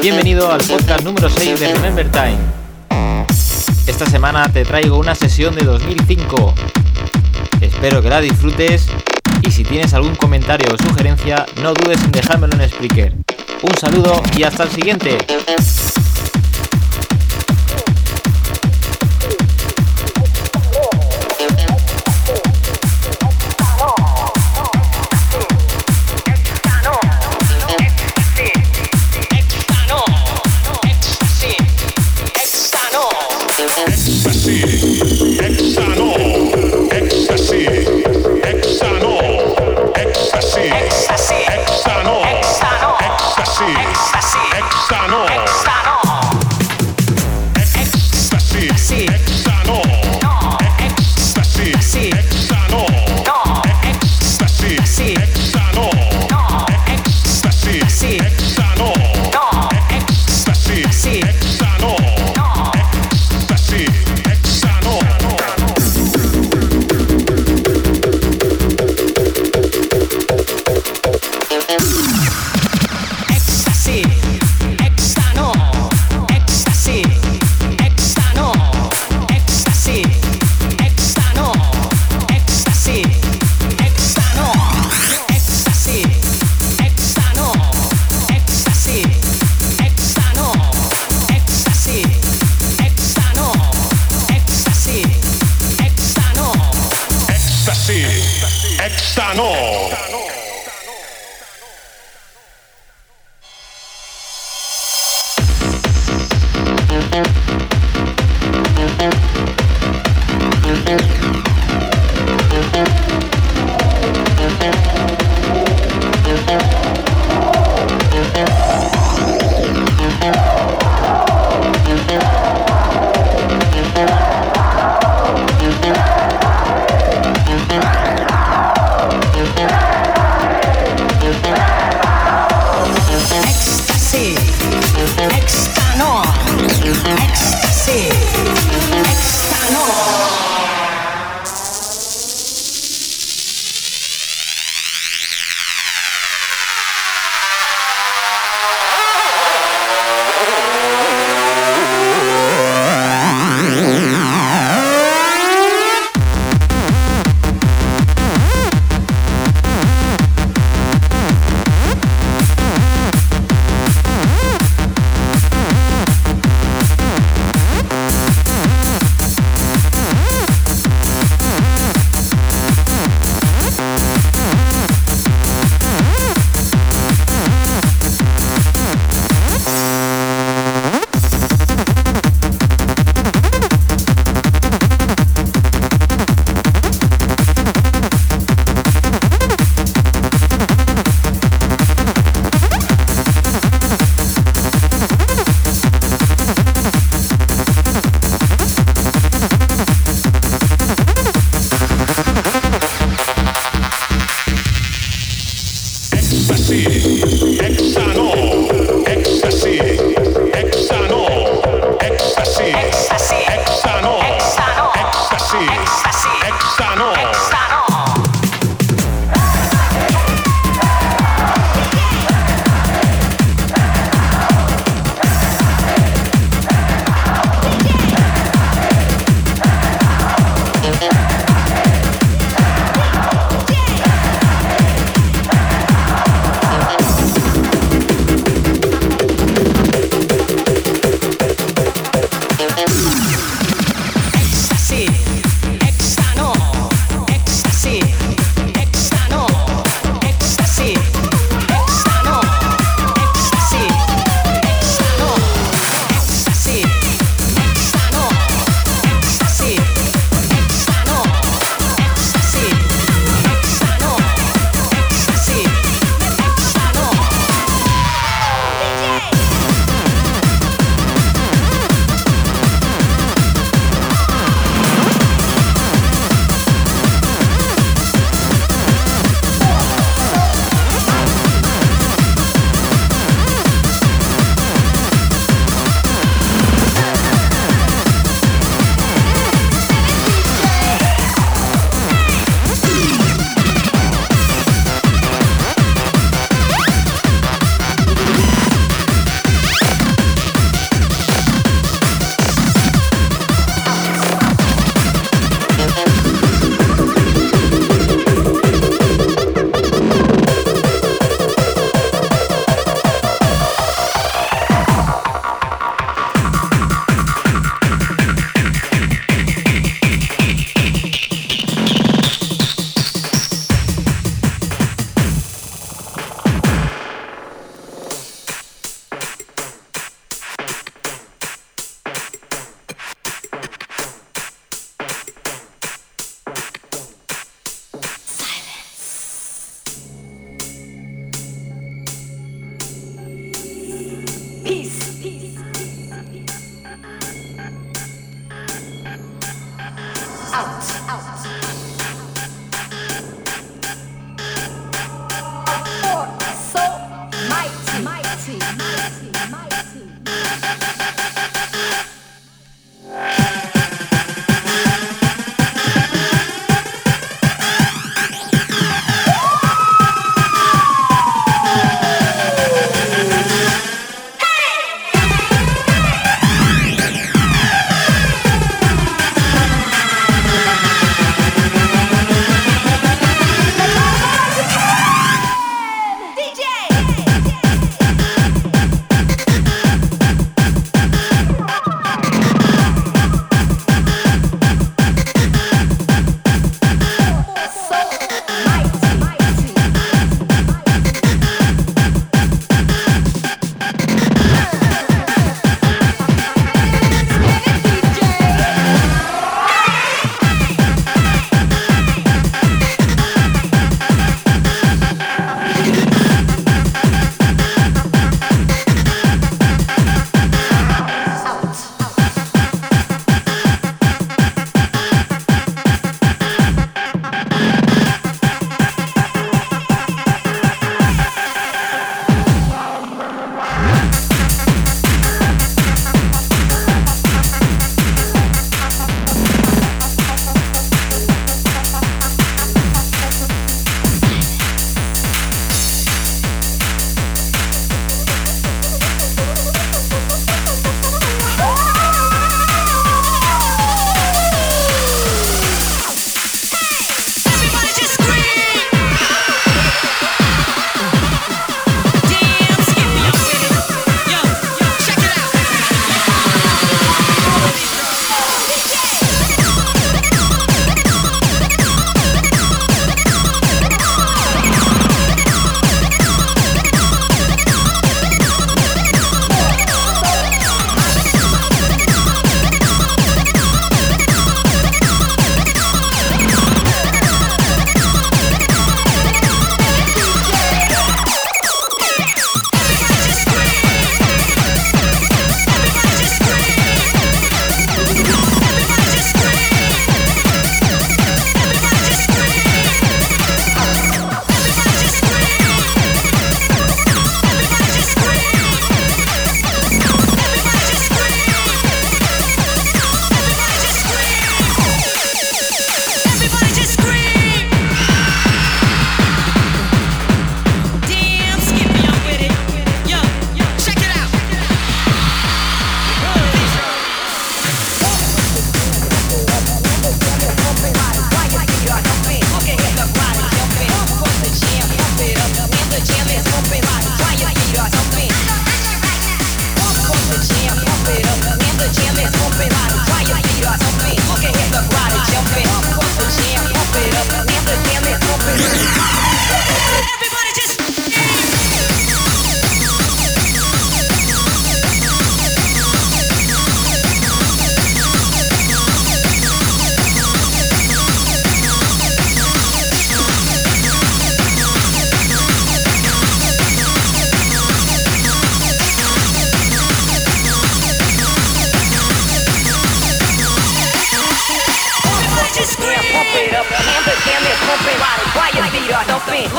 Bienvenido al podcast número 6 de Remember Time. Esta semana te traigo una sesión de 2005. Espero que la disfrutes y si tienes algún comentario o sugerencia, no dudes en dejármelo en Spreaker. Un saludo y hasta el siguiente.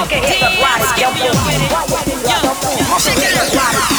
Okay, hit the body. Yo, yo, yo, yo, yo,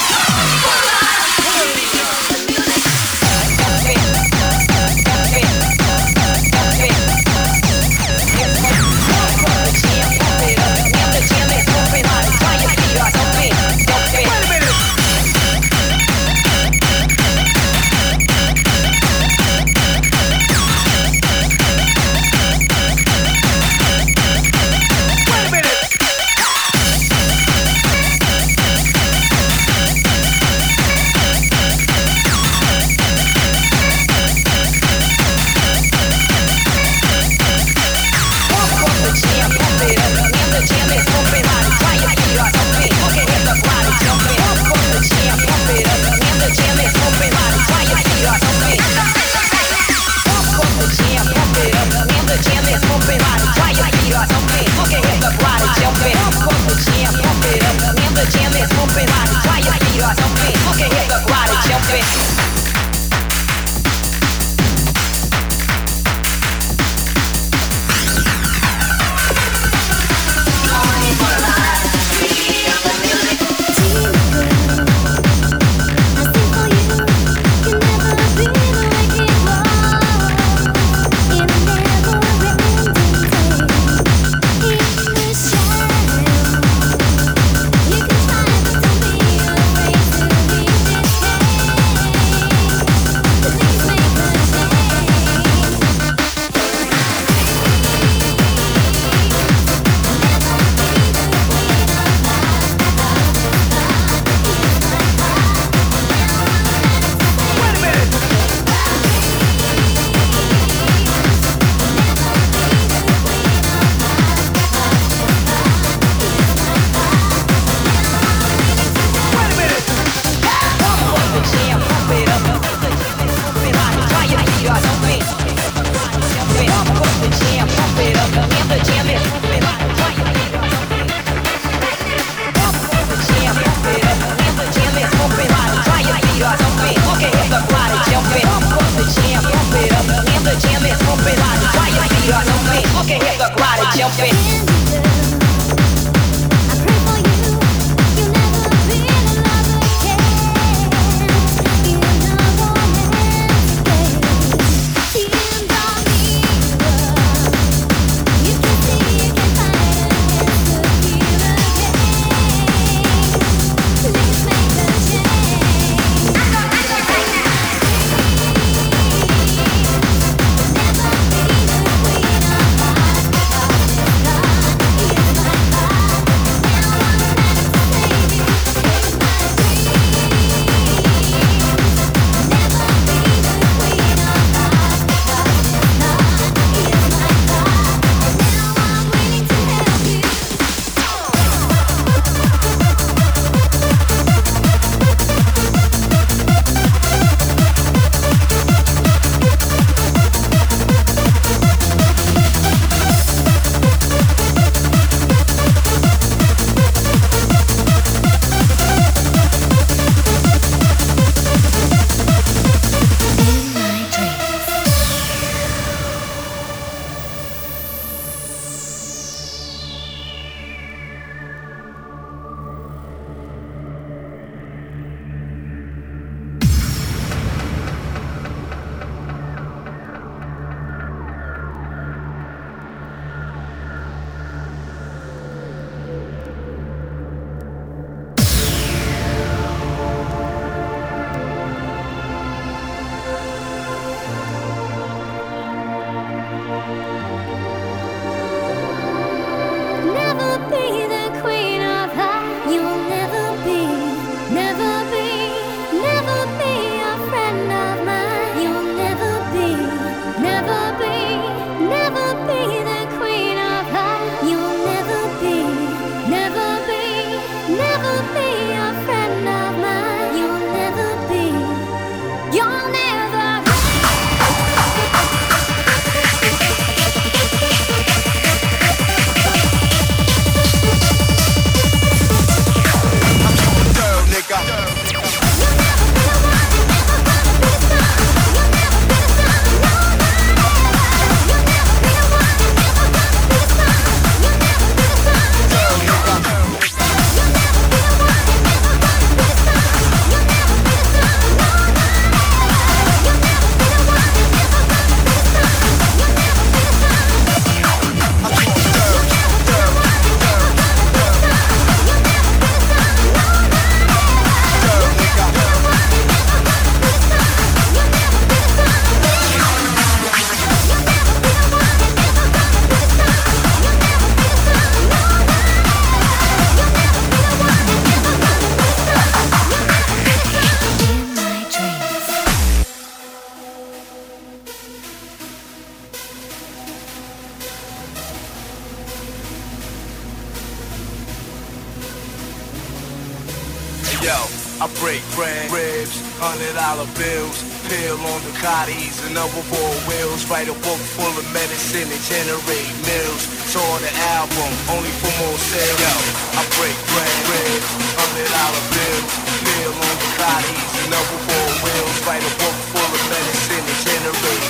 dollar bills, pill on Ducatis and other four wheels. Write a book full of medicine and generate meals. Saw the album, only for more sales. Yo, I break bread, bread, hundred dollar bills, pill on Ducatis and other four wheels. Write a book full of medicine and generate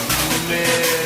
meals.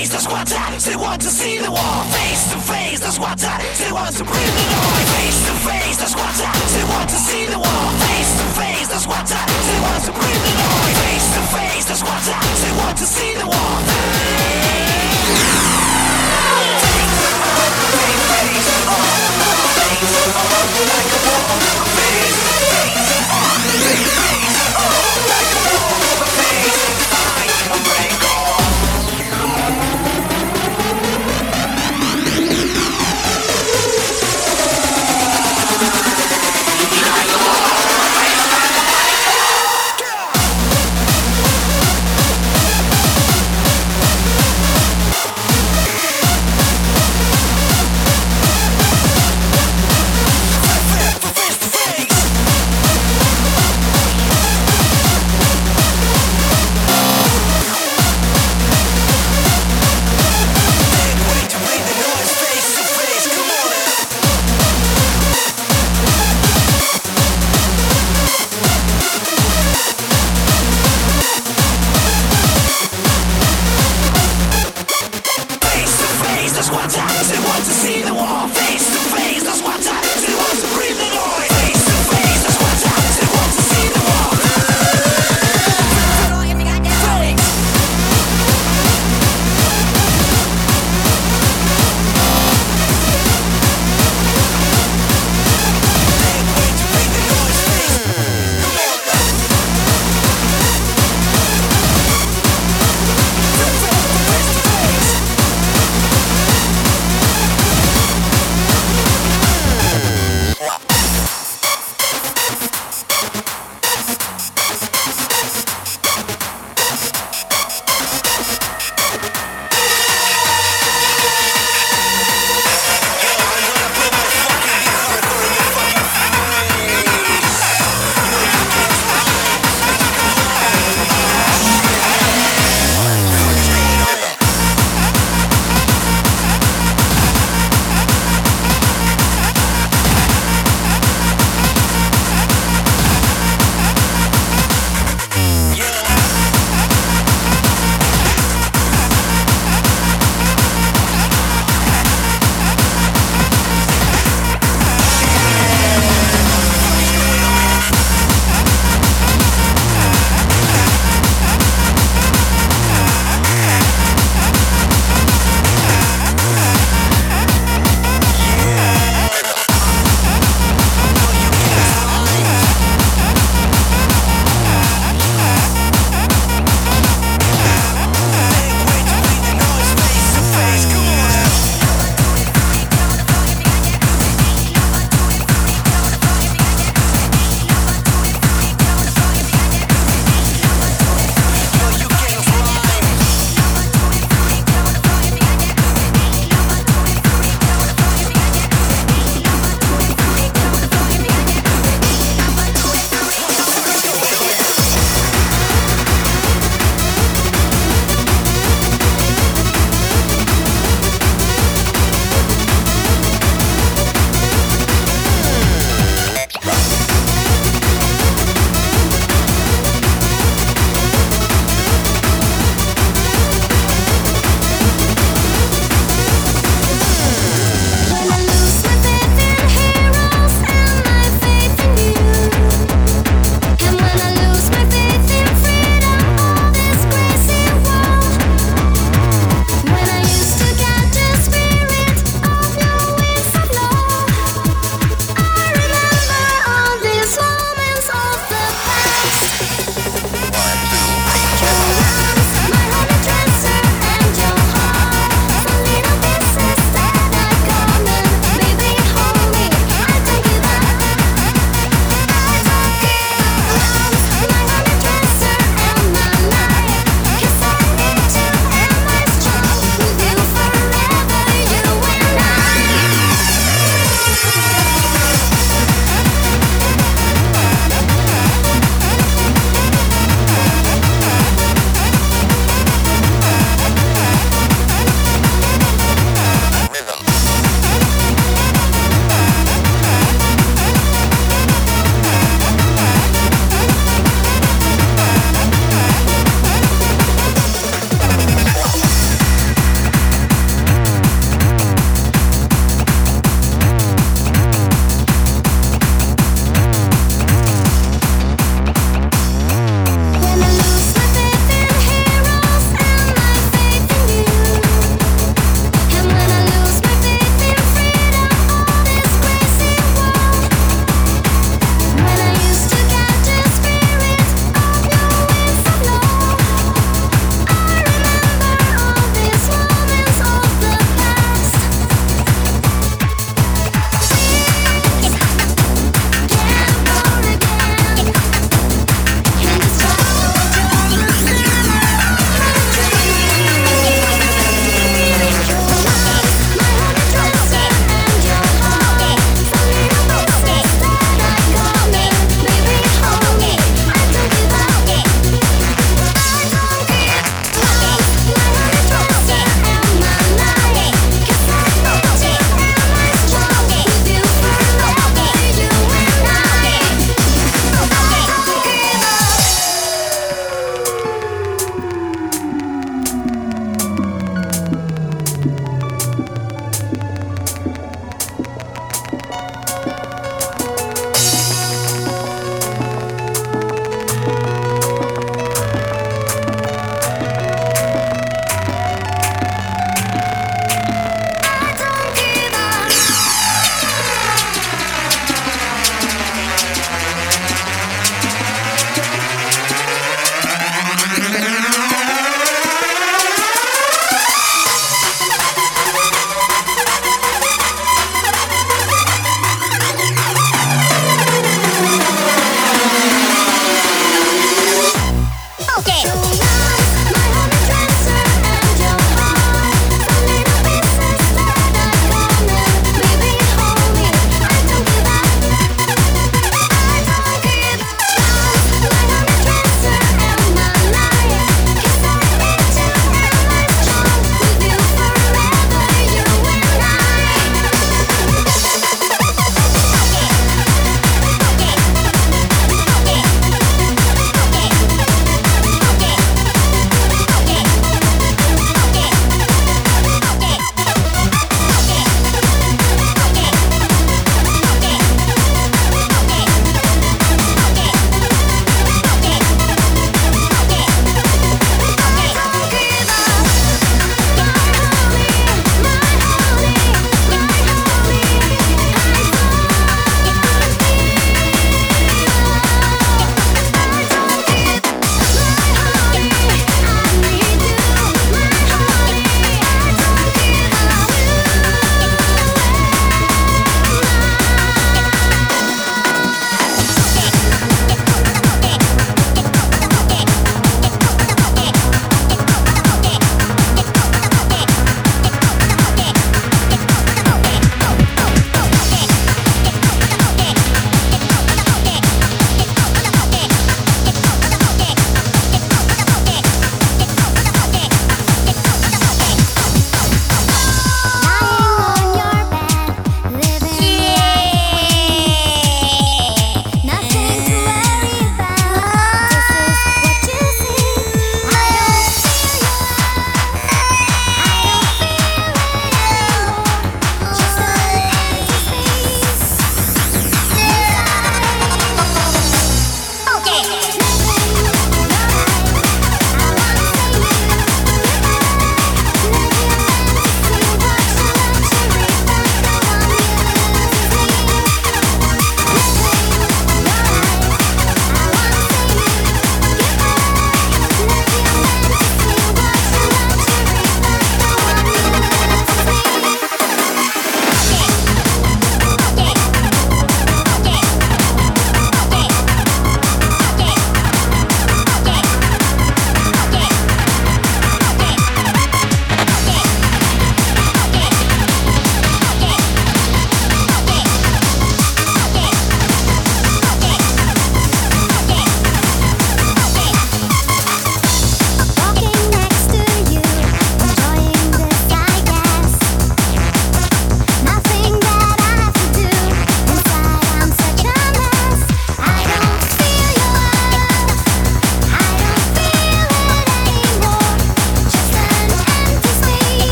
face, that's what I They want to see the war Face to face, the squatter. They want to bring the noise Face to face, the squatter. They want to see the war Face to face, the squatter. They want to bring the noise Face to face, the squatter. They want to see the war Like a war, face, face on, face on, like a war, face, I am brave.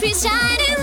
trees shining